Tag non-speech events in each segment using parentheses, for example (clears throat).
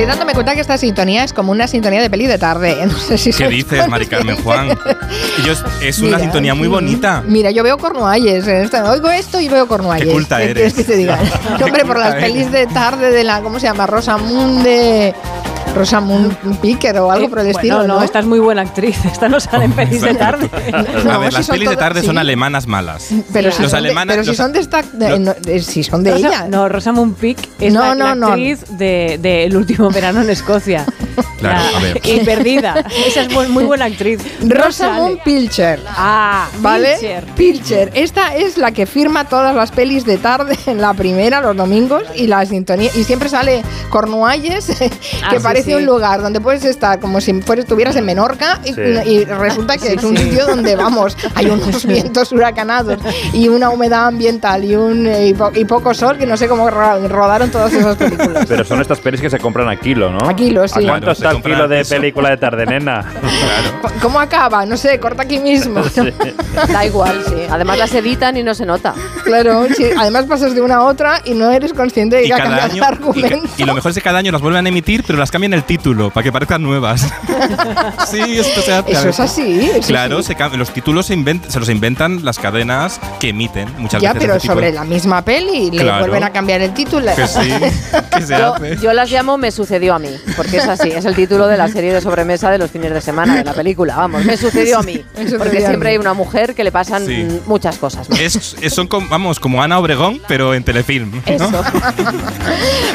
Estoy dándome cuenta que esta sintonía es como una sintonía de peli de tarde. (laughs) No sé si ¿Qué dices, Mari Carmen Juan? Es una Mira, sintonía muy bonita. Mira, yo veo Cornualles. Oigo esto y veo Cornualles. Qué culta ¿Qué eres. que te diga? (laughs) Hombre, por las pelis de tarde de la. ¿Cómo se llama? Rosamund de. Rosamund Picker o algo por el Eh, estilo, bueno, ¿no? esta es muy buena actriz. (laughs) Esta no sale en pelis de tarde. (laughs) No, a ver, si las pelis de tarde son alemanas malas. Pero, si los son, de, pero si los- son de esta. de- no, eh, si son de Rosa- ella. No, Rosamund Pike es No, la, no, la no. actriz de, de El último verano en Escocia. (laughs) Claro, La- a ver. Y perdida. Esa es muy, muy buena actriz. Rosamund. Pilcher. Ah, ¿Vale? Pilcher. Pilcher. Esta es la que firma todas las pelis de tarde en la primera, los domingos, y la sintonía. Y siempre sale Cornualles, (laughs) que Ah, sí, parece sí. un lugar donde puedes estar como si fueras, estuvieras en Menorca y, Sí. y resulta que Sí, es un sí. sitio donde vamos, hay unos (laughs) vientos huracanados y una humedad ambiental y, un, y, po- y poco sol que no sé cómo ro- rodaron todas esas películas. Pero son estas pelis que se compran a kilo, ¿no? A kilo, sí. ¿A cuánto Claro, se está el compran kilo de eso. película de tarde, nena? Claro. ¿Cómo acaba? No sé, corta aquí mismo. (laughs) Da igual, sí. Además las editan y no se nota. Claro, sí, además pasas de una a otra y no eres consciente de Y que ha cada cambiado el año. Y, argumento. y lo mejor es que cada año las vuelven a emitir, pero las cambian el título para que parezcan nuevas. (laughs) sí, esto se hace. Eso es así. eso Claro, sí. se los títulos se, se los inventan las cadenas que emiten muchas Ya, veces. pero este sobre de- la misma peli, le Claro. vuelven a cambiar el título. Que sí, que se Yo, hace. yo las llamo Me sucedió a mí, porque es así, es el título de la serie de sobremesa de los fines de semana de la película. Vamos, me sucedió a mí. (laughs) Porque siempre hay una mujer que le pasan Sí. muchas cosas. Es, es- son como, vamos, como Ana Obregón, pero en telefilm. ¿no? Eso. (laughs)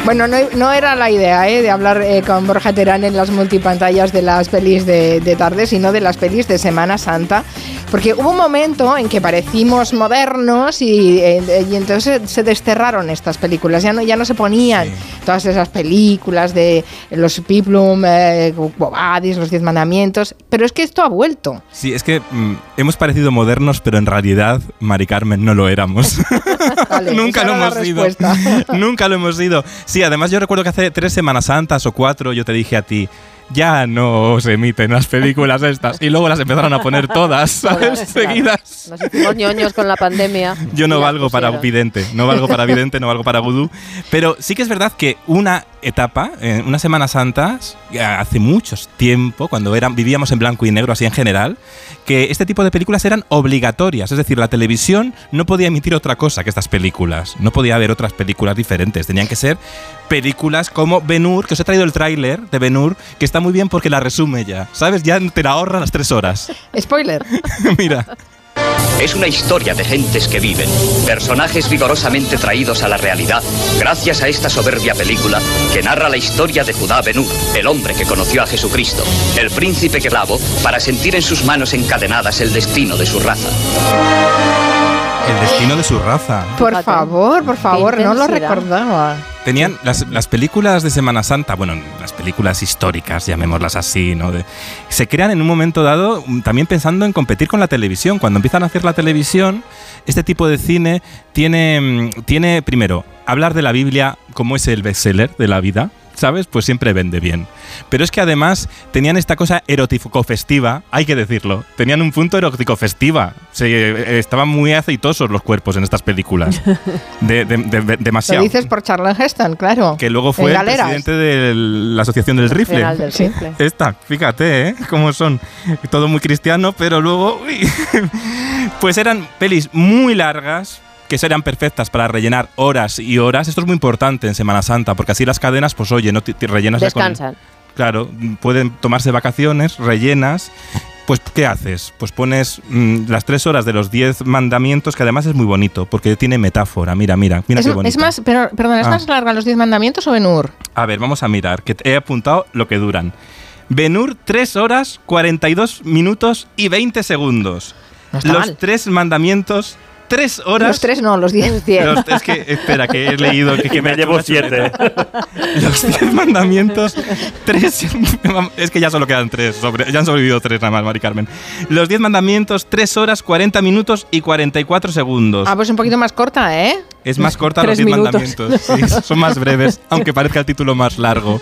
Bueno, no, no era la idea ¿eh? de hablar eh, con Borja Terán en las multipantallas de las pelis de, de tarde, sino de las pelis de Semana Santa. Porque hubo un momento en que parecimos modernos y, eh, y entonces se desterraron estas películas. Ya no, ya no se ponían Sí. todas esas películas de los Piplum, eh, Bobadis, los Diez Mandamientos. Pero es que esto ha vuelto. Sí, es que mm, hemos parecido modernos, pero en realidad, Mari Carmen, no lo éramos. (laughs) (laughs) (laughs) Nunca lo hemos sido. Nunca lo hemos sido. Sí, además yo recuerdo que hace tres Semanas Santas o cuatro yo te dije a ti, ya no se emiten las películas estas. Y luego las empezaron a poner todas, (laughs) ¿sabes? Todas, claro. Seguidas. Nos hicimos ñoños con la pandemia. Yo no valgo para vidente, no valgo para vidente, no valgo para vudú. Pero sí que es verdad que una etapa, eh, unas Semanas Santas, eh, hace mucho tiempo, cuando eran, vivíamos en blanco y negro así en general, que este tipo de películas eran obligatorias. Es decir, la televisión no podía emitir otra cosa que estas películas. No podía haber otras películas diferentes. Tenían que ser películas como Ben-Hur, que os he traído el tráiler de Ben-Hur, que está muy bien porque la resume ya. ¿Sabes? Ya te la ahorra las tres horas. (laughs) Spoiler. (laughs) Mira. Es una historia de gentes que viven, personajes vigorosamente traídos a la realidad gracias a esta soberbia película que narra la historia de Judá Benú, el hombre que conoció a Jesucristo, el príncipe que clavo para sentir en sus manos encadenadas el destino de su raza. El destino de su raza. Por favor, por favor, no lo recordaba. Tenían las, las películas de Semana Santa, bueno, las películas históricas, llamémoslas así, ¿no? De- se crean en un momento dado mm, también pensando en competir con la televisión. Cuando empiezan a hacer la televisión, este tipo de cine tiene, mm, tiene primero, hablar de la Biblia como es el bestseller de la vida. ¿Sabes? Pues siempre vende bien. Pero es que además tenían esta cosa erótico festiva, hay que decirlo. Tenían un punto erótico festiva. Se, eh, estaban muy aceitosos los cuerpos en estas películas. (laughs) De- de- de- de- Lo demasiado dices por Charlton Heston, claro. que luego fue el presidente de la Asociación del Rifle. Del Sí. rifle. Esta, fíjate, ¿eh? Cómo son. Todo muy cristiano, pero luego... uy. (laughs) pues eran pelis muy largas, que eran perfectas para rellenar horas y horas. Esto es muy importante en Semana Santa, porque así las cadenas, pues oye, no te, te rellenas ya con- Descansan. Claro, pueden tomarse vacaciones, rellenas. Pues, ¿qué haces? Pues pones mm, las tres horas de los diez mandamientos, que además es muy bonito, porque tiene metáfora. Mira, mira, mira Es, qué bonito. es más, pero, perdón, ¿es Ah. más larga los Diez Mandamientos o Ben-Hur? A ver, vamos a mirar, que he apuntado lo que duran. Benur, 3 horas, 42 minutos y 20 segundos. No Los mal. tres mandamientos, 3 horas. Los tres no, los diez. Los- es que, espera, que he leído que, que (laughs) me llevo siete. (laughs) Los 10 mandamientos, 3. (laughs) Es que ya solo quedan 3. ya han sobrevivido 3 nada más, Mari Carmen. Los 10 mandamientos, 3 horas, 40 minutos y 44 segundos. Ah, pues un poquito más corta, ¿eh? Es más corta los Tres 10 minutos. mandamientos. Sí, son más breves, aunque parezca el título más largo.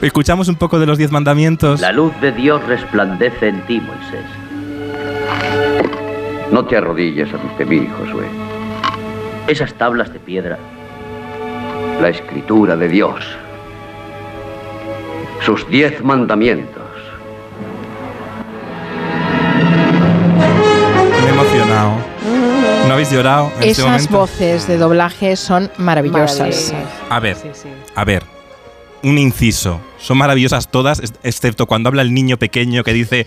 Escuchamos un poco de los 10 mandamientos. La luz de Dios resplandece en ti, Moisés. No te arrodilles ante mí, Josué. Esas tablas de piedra, la escritura de Dios. sus diez mandamientos. Me he emocionado. ¿No habéis llorado en este Esas momento? voces de doblaje son maravillosas. A ver, Sí, sí. a ver. Un inciso. Son maravillosas todas, excepto cuando habla el niño pequeño que dice: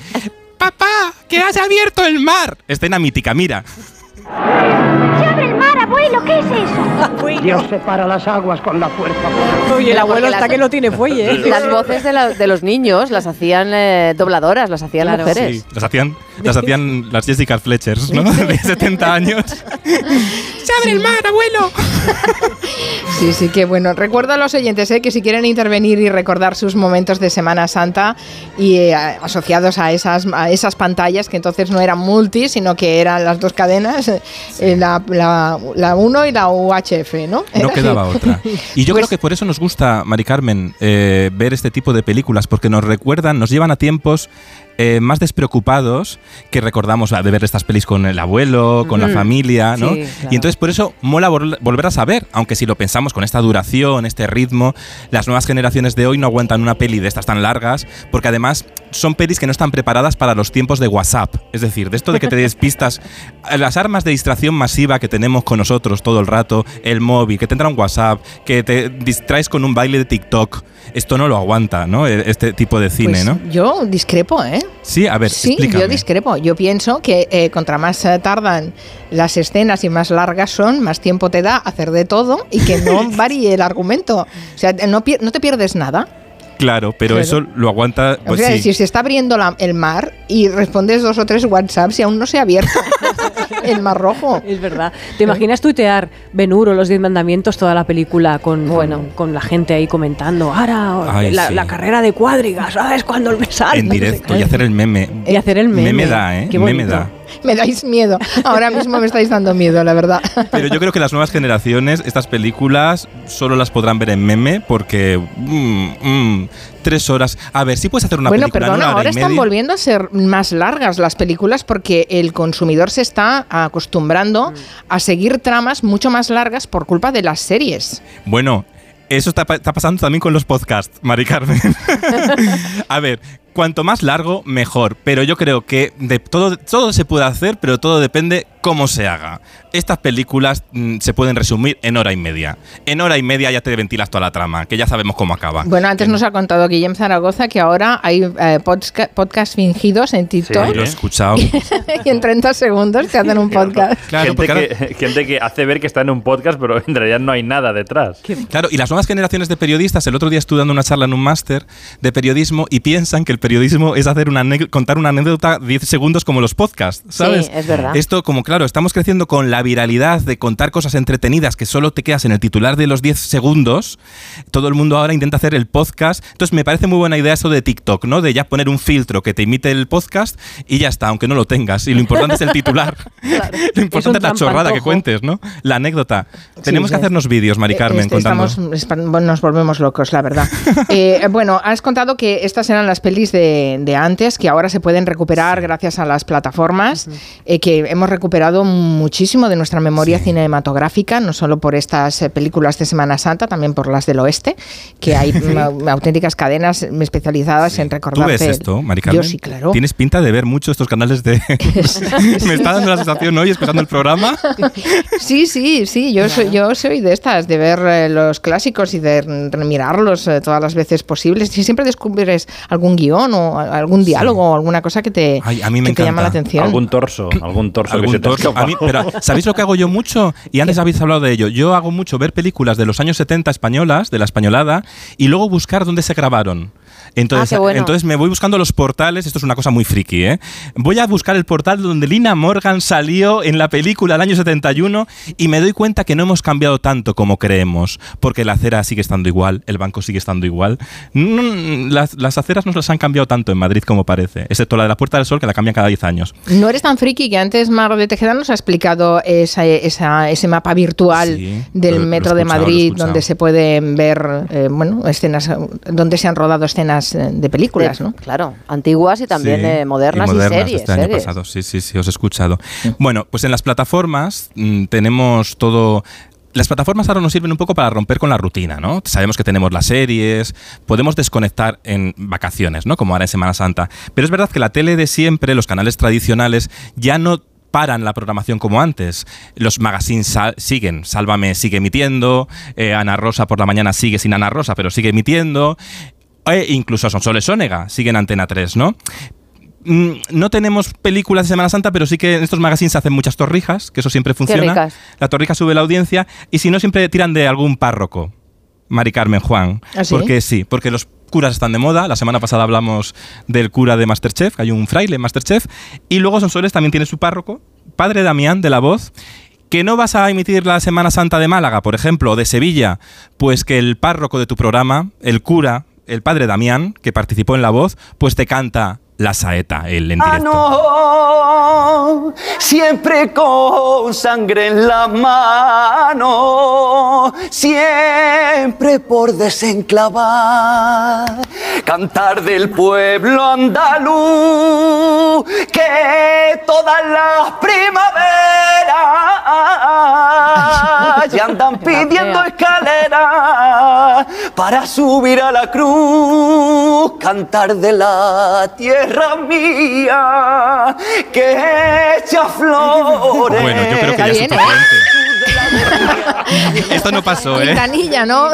¡Papá! ¡Que has abierto el mar! Escena mítica, mira. ¡Se abre el mar, abuelo! ¿Qué es eso? Dios separa las aguas con la fuerza. Oye, el abuelo está las- que no tiene fuelle. ¿eh? Las voces de, la- de los niños las hacían eh, dobladoras, las hacían Claro. mujeres. Sí, las hacían, las hacían las Jessica Fletchers, ¿no? De 70 años. ¡Se abre el mar, abuelo! Sí, sí, que bueno. Recuerdo a los oyentes eh, que si quieren intervenir y recordar sus momentos de Semana Santa y eh, asociados a esas, a esas pantallas, que entonces no eran multi, sino que eran las dos cadenas, eh, la, la, la 1 y la UHF, ¿no? No (laughs) quedaba otra. Y yo Pues- creo que por eso nos gusta, Mari Carmen, eh, ver este tipo de películas, porque nos recuerdan, nos llevan a tiempos eh, más despreocupados que recordamos de ver estas pelis con el abuelo, con la familia, ¿no? Sí, claro. Y entonces por eso mola vol- volver a saber, aunque si lo pensamos con esta duración, este ritmo, las nuevas generaciones de hoy no aguantan una peli de estas tan largas, porque además son pelis que no están preparadas para los tiempos de WhatsApp. Es decir, de esto de que te despistas, (laughs) las armas de distracción masiva que tenemos con nosotros todo el rato, el móvil, que te entra un WhatsApp, que te distraes con un baile de TikTok, esto no lo aguanta, ¿no? E- Este tipo de cine, Pues ¿no? Yo discrepo, ¿eh? Sí, a ver, Sí, explícame. yo discrepo. Yo pienso que eh, contra más eh, tardan las escenas y más largas son, más tiempo te da hacer de todo y que no (laughs) varíe el argumento. O sea, no, no te pierdes nada. Claro, pero Claro. eso lo aguanta. O Pues sea, sí. si se está abriendo la- el mar y respondes dos o tres WhatsApps y aún no se ha abierto (laughs) el mar rojo. (laughs) Es verdad. ¿Te imaginas tuitear Benuro, los diez mandamientos, toda la película con, bueno, con la gente ahí comentando? Ahora, Ay, la, sí. la carrera de cuadrigas, ¿sabes? Cuando el sale. En directo y hacer el meme. Y hacer el meme. Meme da, ¿eh? Qué Meme da. Me dais miedo. Ahora mismo me estáis dando miedo, la verdad. Pero yo creo que las nuevas generaciones, estas películas, solo las podrán ver en meme porque. mm, mm, tres horas. A ver, si puedes hacer una bueno, película en perdona, una hora ahora y están media. volviendo a ser más largas las películas porque el consumidor se está acostumbrando a seguir tramas mucho más largas por culpa de las series. Bueno, eso está, está pasando también con los podcasts, Mari Carmen. (laughs) a ver, cuanto más largo, mejor. Pero yo creo que de todo, todo se puede hacer, pero todo depende cómo se haga. Estas películas mm, se pueden resumir en hora y media. En hora y media ya te ventilas toda la trama, que ya sabemos cómo acaba. Bueno, antes nos ha contado Guillem Zaragoza que ahora hay eh, podca- podcasts fingidos en TikTok Ay, lo he escuchado. (laughs) y en 30 segundos te hacen un podcast. Claro, gente, porque ahora- que, gente que hace ver que está en un podcast, pero en realidad no hay nada detrás. Claro, y las nuevas generaciones de periodistas, el otro día estuve dando una charla en un máster de periodismo y piensan que el periodismo es hacer una contar una anécdota 10 segundos como los podcasts, ¿sabes? Sí, es verdad. Esto, como claro, estamos creciendo con la viralidad de contar cosas entretenidas que solo te quedas en el titular de los 10 segundos, todo el mundo ahora intenta hacer el podcast. Entonces, me parece muy buena idea eso de TikTok, ¿no? De ya poner un filtro que te imite el podcast y ya está, aunque no lo tengas. Y lo importante es el titular. (laughs) Lo importante es, la chorrada que cuentes, ¿no? La anécdota. Tenemos que sí. hacernos vídeos, Mari Eh, Carmen, este, contando. estamos, nos volvemos locos, la verdad. (laughs) Eh, bueno, has contado que estas eran las pelis de, de antes, que ahora se pueden recuperar gracias a las plataformas, eh, que hemos recuperado muchísimo de nuestra memoria cinematográfica, no solo por estas eh, películas de Semana Santa, también por las del oeste, que hay (laughs) auténticas cadenas especializadas en ¿Tú recordar. ves esto, Mari Carmen? Yo sí, claro. Tienes pinta de ver mucho estos canales de... (laughs) (laughs) Me está dando la sensación hoy, escuchando el programa. Sí, sí, sí, yo soy, yo soy de estas, de ver eh, los clásicos y de mirarlos eh, todas las veces posibles. Y siempre descubres algún guion o algún diálogo o alguna cosa que te, Ay, a mí me que te llama la atención. Algún torso, algún torso que se te ha torso. A mí- escapado. pero, ¿Sabéis lo que hago yo mucho? Y antes habéis hablado de ello. Yo hago mucho ver películas de los años 70 españolas, de la españolada, y luego buscar dónde se grabaron. Entonces, Ah, bueno. entonces me voy buscando los portales, esto es una cosa muy friki, ¿eh? Voy a buscar el portal donde Lina Morgan salió en la película del año 71 y me doy cuenta que no hemos cambiado tanto como creemos, porque la acera sigue estando igual, el banco sigue estando igual. Las, las aceras no las han cambiado tanto en Madrid como parece, excepto la de la Puerta del Sol que la cambian cada 10 años. No eres tan friki que antes Mar de Tejeda nos ha explicado esa, esa- ese mapa virtual Sí, del lo- metro de lo Madrid donde se pueden ver eh, bueno escenas donde se han rodado escenas eh, de películas, De- ¿no? Claro, antiguas y también Sí, eh, modernas y, modernas de series. Este año series. pasado, sí, sí, sí, os he escuchado. Bueno, pues en las plataformas mm, tenemos todo las plataformas ahora nos sirven un poco para romper con la rutina, ¿no? Sabemos que tenemos las series, podemos desconectar en vacaciones, ¿no? Como ahora en Semana Santa. Pero es verdad que la tele de siempre, los canales tradicionales, ya no paran la programación como antes. Los magazines sal- siguen, Sálvame sigue emitiendo, eh, Ana Rosa por la mañana sigue sin Ana Rosa, pero sigue emitiendo, e incluso Sonsoles Sónega sigue en Antena 3, ¿no? Mm, No tenemos películas de Semana Santa, pero sí que en estos magazines se hacen muchas torrijas, que eso siempre funciona. La torrija sube la audiencia y si no, siempre tiran de algún párroco. Mari Carmen Juan. ¿Ah, sí? Porque sí, porque los curas están de moda. La semana pasada hablamos del cura de Masterchef, que hay un fraile en Masterchef. Y luego Sonsoles también tiene su párroco, padre Damián de la Voz. Que no vas a emitir la Semana Santa de Málaga, por ejemplo, o de Sevilla, pues que el párroco de tu programa, el cura, el padre Damián, que participó en La Voz, pues te canta la saeta, el en Ah, directo. no, siempre con sangre en la mano, siempre por desenclavar, cantar del pueblo andaluz, que todas las primaveras ya andan pidiendo escaleras para subir a la cruz, cantar de la tierra mía que echa flores. Bueno, yo creo que ya es suficiente. (laughs) Esto no pasó, ¿eh? Quintanilla, ¿no?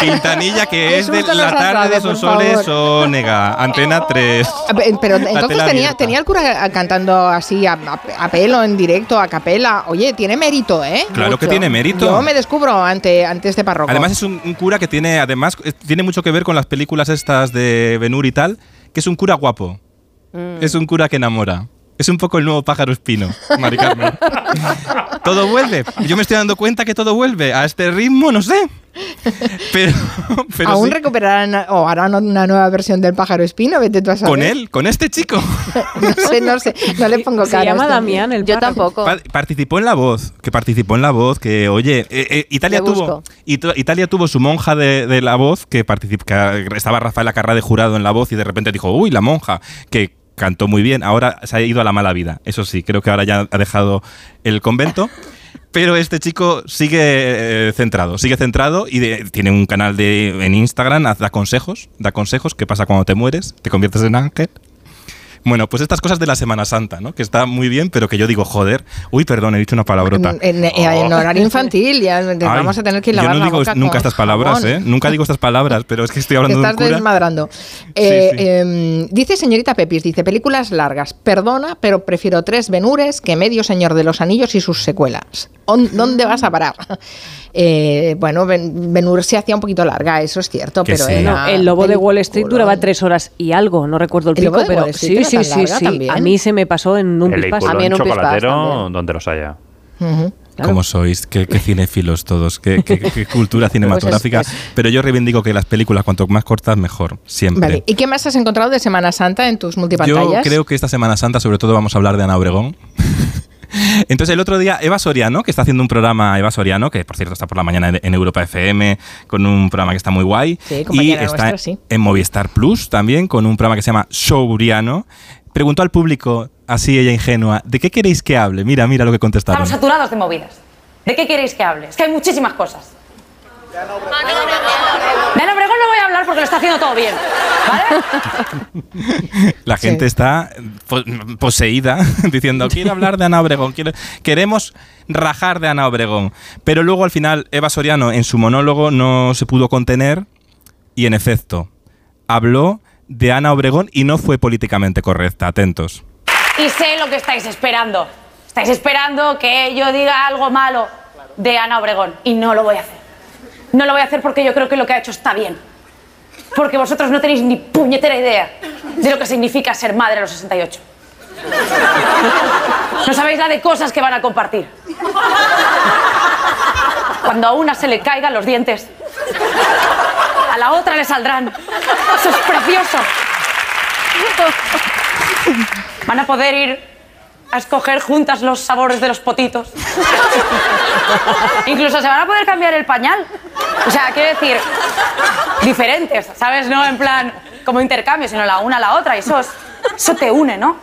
Quintanilla, que es de la tarde de Sonsoles. Onega, Antena 3. A ver, Pero entonces tenía, tenía el cura cantando así a, a- a pelo, en directo, a capela. Oye, tiene mérito, ¿eh? Claro que tiene mérito. Yo me descubro ante, ante este párroco. Además es un, un cura que tiene, además, eh, tiene mucho que ver con las películas estas de Benur y tal, que es un cura guapo. Es un cura que enamora. Es un poco el nuevo pájaro espino, Mari Carmen. (laughs) todo vuelve. Yo me estoy dando cuenta que todo vuelve. A este ritmo, no sé. Pero, pero Aún sí. recuperarán o harán una nueva versión del pájaro espino, vete tú a saber. con él, con este chico. (laughs) No sé, no sé, no le pongo Se cara. a llama este. Damián el Yo tampoco. Pa- participó en La Voz, que participó en La Voz, que oye, eh, eh, Italia Le tuvo Italia tuvo su monja de, de La Voz, que, que estaba Rafael Acarrá de jurado en La Voz y de repente dijo, uy, la monja, que cantó muy bien, ahora se ha ido a la mala vida. Eso sí, creo que ahora ya ha dejado el convento. Pero este chico sigue eh, centrado, sigue centrado y de- tiene un canal de, en Instagram, da consejos, da consejos, qué pasa cuando te mueres, te conviertes en ángel. Bueno, pues estas cosas de la Semana Santa, ¿no? Que está muy bien, pero que yo digo, joder, uy, perdón, he dicho una palabrota. En, en- en horario infantil, ya Ay, vamos a tener que yo lavar no la digo boca nunca estas palabras, jabón. ¿eh? Nunca digo estas palabras, pero es que estoy Te hablando de un estás desmadrando. Eh, em, dice señorita Pepis, dice películas largas. Perdona, pero prefiero tres Benures que medio Señor de los Anillos y sus secuelas. ¿On- ¿Dónde vas a parar? Eh, bueno, Ben Benur se hacía un poquito larga, eso es cierto, Que pero sí. era No, el lobo de Wall Street duraba tres horas y algo, no recuerdo el ¿El pico, lobo de pero Wall Street sí, sí, sí, sí. A mí se me pasó en un El pispás. A mí en un chocolatero, donde los haya. Ujú. Claro. ¿Cómo sois? ¿Qué, qué (laughs) cinéfilos todos? ¿Qué, qué- qué (laughs) cultura cinematográfica? Pues es- Pero yo reivindico que las películas, cuanto más cortas, mejor. Siempre. Vale, ¿y qué más has encontrado de Semana Santa en tus Yo multipantallas? creo que esta Semana Santa, sobre todo, vamos a hablar de Ana Obregón. Entonces, el otro día, Eva Soriano, que está haciendo un programa, Eva Soriano, que por cierto está por la mañana en- Europa FM, con un programa que está muy guay. Sí, y está nuestra, sí. en Movistar Plus también, con un programa que se llama Showriano. Preguntó al público, así ella ingenua, ¿de qué queréis que hable? Mira, mira lo que contestaron. Estamos saturados de movidas. ¿De qué queréis que hable? Es que hay muchísimas cosas. No porque lo está haciendo todo bien. ¿Vale? (laughs) La gente está po- poseída (laughs) diciendo, quiero hablar de Ana Obregón, quiero- queremos rajar de Ana Obregón. Pero luego al final Eva Soriano en su monólogo no se pudo contener y en efecto habló de Ana Obregón y no fue políticamente correcta. Atentos. Y sé lo que estáis esperando. Estáis esperando que yo diga algo malo de Ana Obregón. Y no lo voy a hacer. No lo voy a hacer porque yo creo que lo que ha hecho está bien. Porque vosotros no tenéis ni puñetera idea de lo que significa ser madre a los 68. No sabéis la de cosas que van a compartir. Cuando a una se le caigan los dientes, a la otra le saldrán. Eso es precioso. Van a poder ir a escoger juntas los sabores de los potitos. Incluso se van a poder cambiar el pañal. O sea, quiero decir, diferentes, ¿sabes? No en plan como intercambio, sino la una a la otra. Y eso, es- eso te une, ¿no?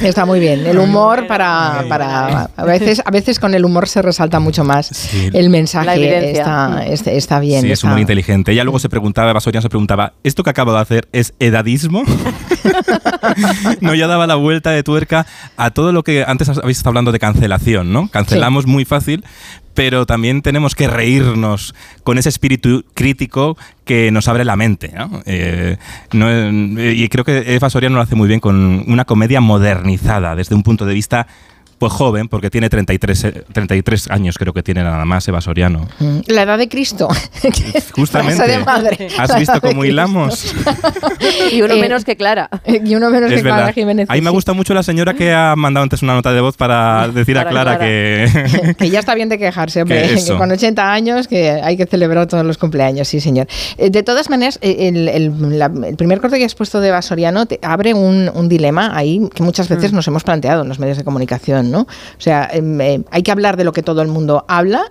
Está muy bien. El humor para, para a veces a veces con el humor se resalta mucho más Sí. el mensaje. Está, está, está bien. Sí, es está- muy inteligente. Ella luego se preguntaba, Basorian se preguntaba, ¿esto que acabo de hacer es edadismo? (laughs) no, ya daba la vuelta de tuerca a todo lo que antes habéis estado hablando de cancelación, ¿no? Cancelamos muy fácil, pero también tenemos que reírnos con ese espíritu crítico que nos abre la mente, ¿no? Eh, eh, y creo que Eva Soriano lo hace muy bien con una comedia modernizada desde un punto de vista pues joven, porque tiene 33, eh, 33 años creo que tiene nada más Eva Soriano. Mm, La edad de Cristo. (laughs) Justamente. De madre. ¿Has La visto cómo hilamos? Y uno Eh, menos que Clara. Y uno menos Es que Clara. Jiménez. A mí me gusta mucho la señora que ha mandado antes una nota de voz para (laughs) decir a Clara, Clara. que... Que ya está bien de quejarse, hombre. Que con 80 años que hay que celebrar todos los cumpleaños, sí, señor. Eh, De todas maneras, eh, el, el- la- el primer corte que has puesto de Basoriano te abre un, un dilema ahí que muchas veces Mm. nos hemos planteado en los medios de comunicación, ¿no? O sea, em, eh, hay que hablar de lo que todo el mundo habla,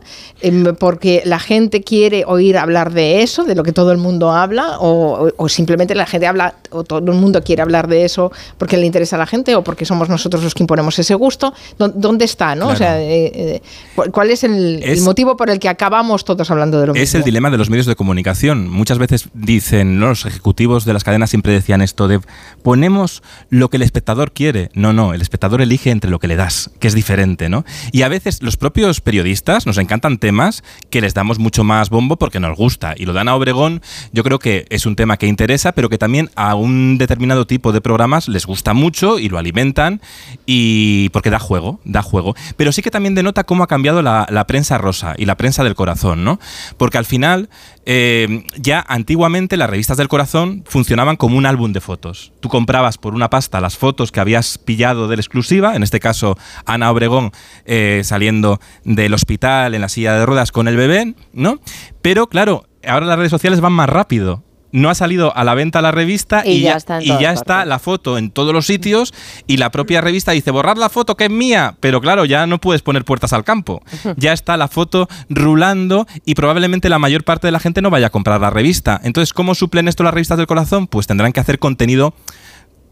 em, porque la gente quiere oír hablar de eso, de lo que todo el mundo habla, o, o- o simplemente la gente habla, o todo el mundo quiere hablar de eso porque le interesa a la gente, o porque somos nosotros los que imponemos ese gusto. ¿Dó- ¿Dónde está, no? O sea, eh, eh, ¿cuál- ¿cuál es el, el Es- motivo por el que acabamos todos hablando de lo mismo? Es el dilema de los medios de comunicación. Muchas veces dicen, ¿no? los ejecutivos de las cadenas siempre decían esto de ponemos lo que el espectador quiere. No, no, el espectador elige entre lo que le das, que es diferente, ¿no? Y a veces los propios periodistas nos encantan temas que les damos mucho más bombo porque nos gusta. Y lo dan a Obregón, yo creo que es un tema que interesa, pero que también a un determinado tipo de programas les gusta mucho y lo alimentan y porque da juego, da juego. Pero sí que también denota cómo ha cambiado la, prensa rosa y la prensa del corazón, ¿no? Porque al final, eh, ya antiguamente las revistas del corazón funcionaban como un álbum de fotos. Tú comprabas por una pasta las fotos que habías pillado de la exclusiva, en este caso Ana Obregón eh, saliendo del hospital en la silla de ruedas con el bebé, ¿no? Pero claro, ahora las redes sociales van más rápido. No ha salido a la venta la revista Y y, ya está y ya está la foto en todos los sitios y la propia revista dice borrar la foto que es mía, pero claro, ya no puedes poner puertas al campo. Ya está la foto rulando y probablemente la mayor parte de la gente no vaya a comprar la revista. Entonces, ¿cómo suplen esto las revistas del corazón? Pues tendrán que hacer contenido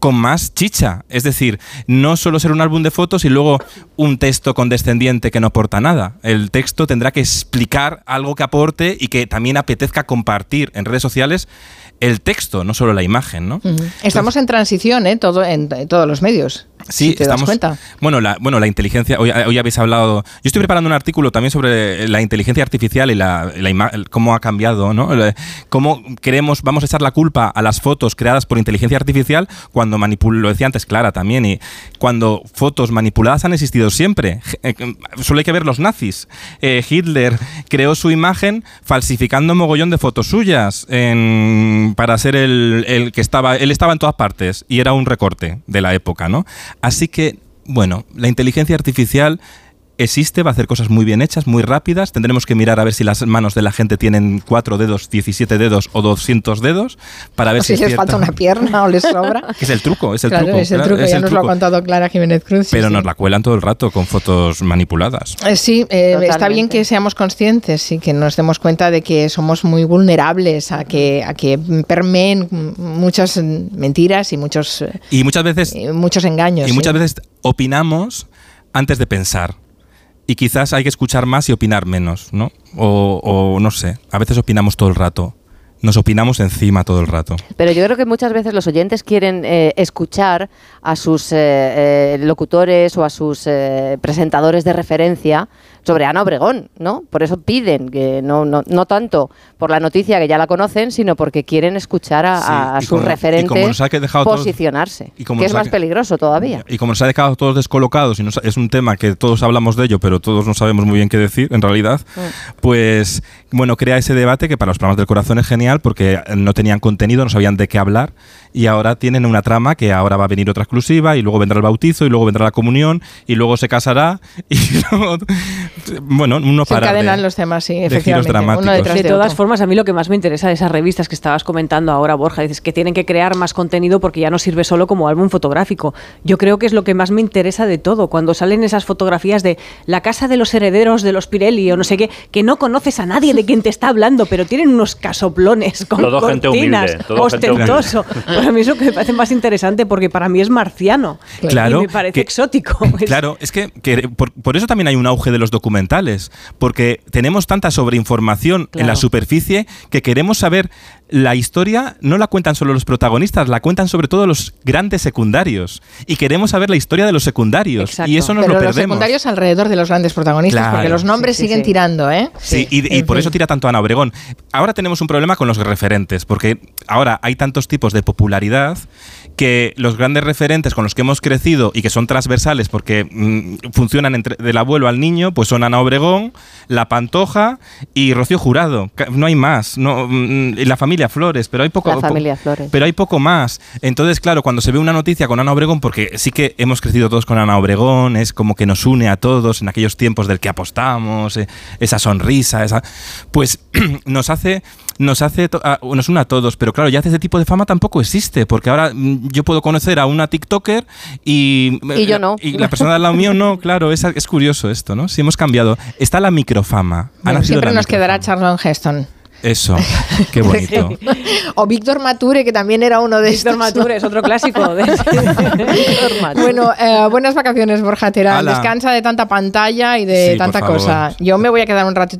con más chicha. Es decir, no solo ser un álbum de fotos y luego un texto condescendiente que no aporta nada. El texto tendrá que explicar algo que aporte y que también apetezca compartir en redes sociales el texto, no solo la imagen, ¿no? Estamos en transición, ¿eh? Todo, en, en todos los medios. Sí, si te das estamos. cuenta. Bueno, la, bueno, la inteligencia. Hoy, hoy habéis hablado. Yo estoy preparando un artículo también sobre la inteligencia artificial y la, la cómo ha cambiado, ¿no? El- Cómo queremos, vamos a echar la culpa a las fotos creadas por inteligencia artificial cuando manipul lo decía antes Clara también, y cuando fotos manipuladas han existido siempre. Eh, Solo hay que ver los nazis. Eh, Hitler creó su imagen falsificando un mogollón de fotos suyas en- para ser el, el que estaba. Él estaba en todas partes y era un recorte de la época, ¿no? Así que, bueno, la inteligencia artificial existe, va a hacer cosas muy bien hechas, muy rápidas. Tendremos que mirar a ver si las manos de la gente tienen 4 dedos, 17 dedos o 200 dedos para ver O si, si les es falta una pierna o les sobra. (laughs) Es el truco, es el claro, truco. es el claro, truco, es ya el nos lo ha truco. contado Clara Jiménez Cruz. Pero sí. nos la cuelan todo el rato con fotos manipuladas. Eh, Sí, eh, está bien que seamos conscientes y que nos demos cuenta de que somos muy vulnerables a que, a que permeen muchas mentiras y muchos, eh, Y muchas veces y muchos engaños. Y sí. muchas veces opinamos antes de pensar. Y quizás hay que escuchar más y opinar menos, ¿no? O, o no sé, a veces opinamos todo el rato. Nos opinamos encima todo el rato. Pero yo creo que muchas veces los oyentes quieren eh, escuchar a sus eh, eh, locutores o a sus eh, presentadores de referencia sobre Ana Obregón, ¿no? Por eso piden que no, no, no tanto por la noticia que ya la conocen, sino porque quieren escuchar a, Sí, a y sus como- y referentes todos- posicionarse, y como que es más que- peligroso todavía. Y como nos ha dejado todos descolocados y nos- es un tema que todos hablamos de ello, pero todos no sabemos muy bien qué decir, en realidad, pues bueno, crea ese debate que para los programas del corazón es genial porque no tenían contenido, no sabían de qué hablar y ahora tienen una trama que ahora va a venir otra exclusiva y luego vendrá el bautizo y luego vendrá la comunión y luego se casará (laughs) y luego bueno, uno Se para encadenan los temas, sí, giros efectivamente. Uno dramáticos. detrás De de todas otro. formas, a mí lo que más me interesa de esas revistas que estabas comentando ahora, Borja, dices que tienen que crear más contenido porque ya no sirve solo como álbum fotográfico. Yo creo que es lo que más me interesa de todo, cuando salen esas fotografías de la casa de los herederos de los Pirelli o no sé qué, que no conoces a nadie de quien te está hablando, pero tienen unos casoplones con Todo gente cortinas, humilde, todo gente ostentoso. Para mí eso que me parece más interesante porque para mí es marciano Claro, y me parece que- exótico. Es- (laughs) Claro, es que, que por, por eso también hay un auge de los documentales, porque tenemos tanta sobreinformación en la superficie que queremos saber la historia, no la cuentan solo los protagonistas, la cuentan sobre todo los grandes secundarios. Y queremos saber la historia de los secundarios. Exacto. Y eso nos Pero lo los perdemos. secundarios alrededor de los grandes protagonistas, Claro. porque los nombres Sí, sí, siguen sí. tirando, ¿eh? Sí, y, por fin. eso tira tanto Ana Obregón. Ahora tenemos un problema con los referentes, porque ahora hay tantos tipos de popularidad que los grandes referentes con los que hemos crecido y que son transversales porque mm, funcionan entre, del abuelo al niño, pues son Ana Obregón, La Pantoja y Rocío Jurado. No hay más. No, mm, la familia Flores, pero hay poco. La po- familia Flores. Pero hay poco más. Entonces, claro, cuando se ve una noticia con Ana Obregón, porque sí que hemos crecido todos con Ana Obregón, es como que nos une a todos en aquellos tiempos del que apostamos, eh, esa sonrisa, esa, pues (clears throat) nos hace, nos hace, a- nos une a todos. Pero claro, ya ese tipo de fama tampoco existe, porque ahora mm, yo puedo conocer a una TikToker y Y yo no. y la persona de al lado mío no. (laughs) Claro, es, es curioso esto, ¿no? Si hemos cambiado, está la microfama. Bueno, siempre la nos quedará. Charlon Heston. Eso, qué (laughs) bonito. O Víctor Mature, que también era uno de Víctor estos. Mature es otro clásico. de- (laughs) Bueno, eh, buenas vacaciones, Borja Terán. Descansa de tanta pantalla y de Sí, tanta cosa. Yo me voy a quedar un ratito